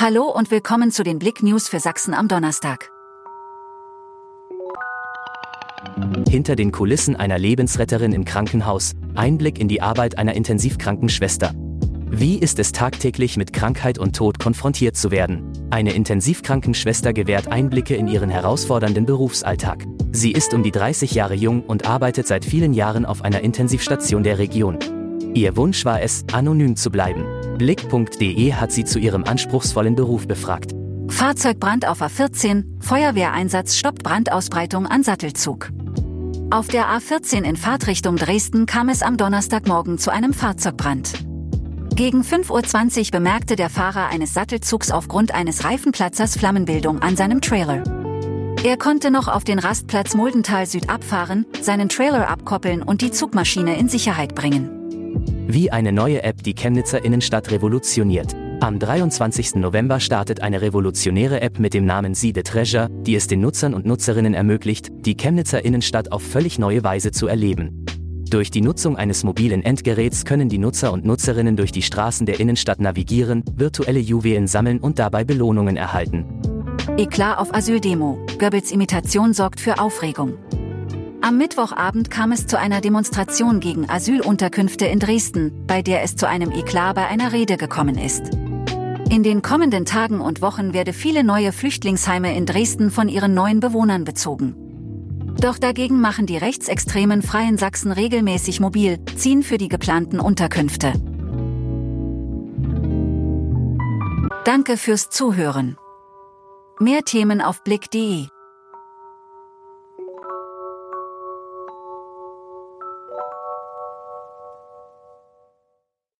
Hallo und willkommen zu den Blick News für Sachsen am Donnerstag. Hinter den Kulissen einer Lebensretterin im Krankenhaus, Einblick in die Arbeit einer Intensivkrankenschwester. Wie ist es tagtäglich mit Krankheit und Tod konfrontiert zu werden? Eine Intensivkrankenschwester gewährt Einblicke in ihren herausfordernden Berufsalltag. Sie ist um die 30 Jahre jung und arbeitet seit vielen Jahren auf einer Intensivstation der Region. Ihr Wunsch war es, anonym zu bleiben. Blick.de hat sie zu ihrem anspruchsvollen Beruf befragt. Fahrzeugbrand auf A14, Feuerwehreinsatz stoppt Brandausbreitung an Sattelzug. Auf der A14 in Fahrtrichtung Dresden kam es am Donnerstagmorgen zu einem Fahrzeugbrand. Gegen 5.20 Uhr bemerkte der Fahrer eines Sattelzugs aufgrund eines Reifenplatzers Flammenbildung an seinem Trailer. Er konnte noch auf den Rastplatz Muldental Süd abfahren, seinen Trailer abkoppeln und die Zugmaschine in Sicherheit bringen. Wie eine neue App die Chemnitzer Innenstadt revolutioniert. Am 23. November startet eine revolutionäre App mit dem Namen See the Treasure, die es den Nutzern und Nutzerinnen ermöglicht, die Chemnitzer Innenstadt auf völlig neue Weise zu erleben. Durch die Nutzung eines mobilen Endgeräts können die Nutzer und Nutzerinnen durch die Straßen der Innenstadt navigieren, virtuelle Juwelen sammeln und dabei Belohnungen erhalten. Eklat auf Asyldemo. Goebbels Imitation sorgt für Aufregung. Am Mittwochabend kam es zu einer Demonstration gegen Asylunterkünfte in Dresden, bei der es zu einem Eklat bei einer Rede gekommen ist. In den kommenden Tagen und Wochen werde viele neue Flüchtlingsheime in Dresden von ihren neuen Bewohnern bezogen. Doch dagegen machen die rechtsextremen Freien Sachsen regelmäßig mobil, ziehen für die geplanten Unterkünfte. Danke fürs Zuhören. Mehr Themen auf blick.de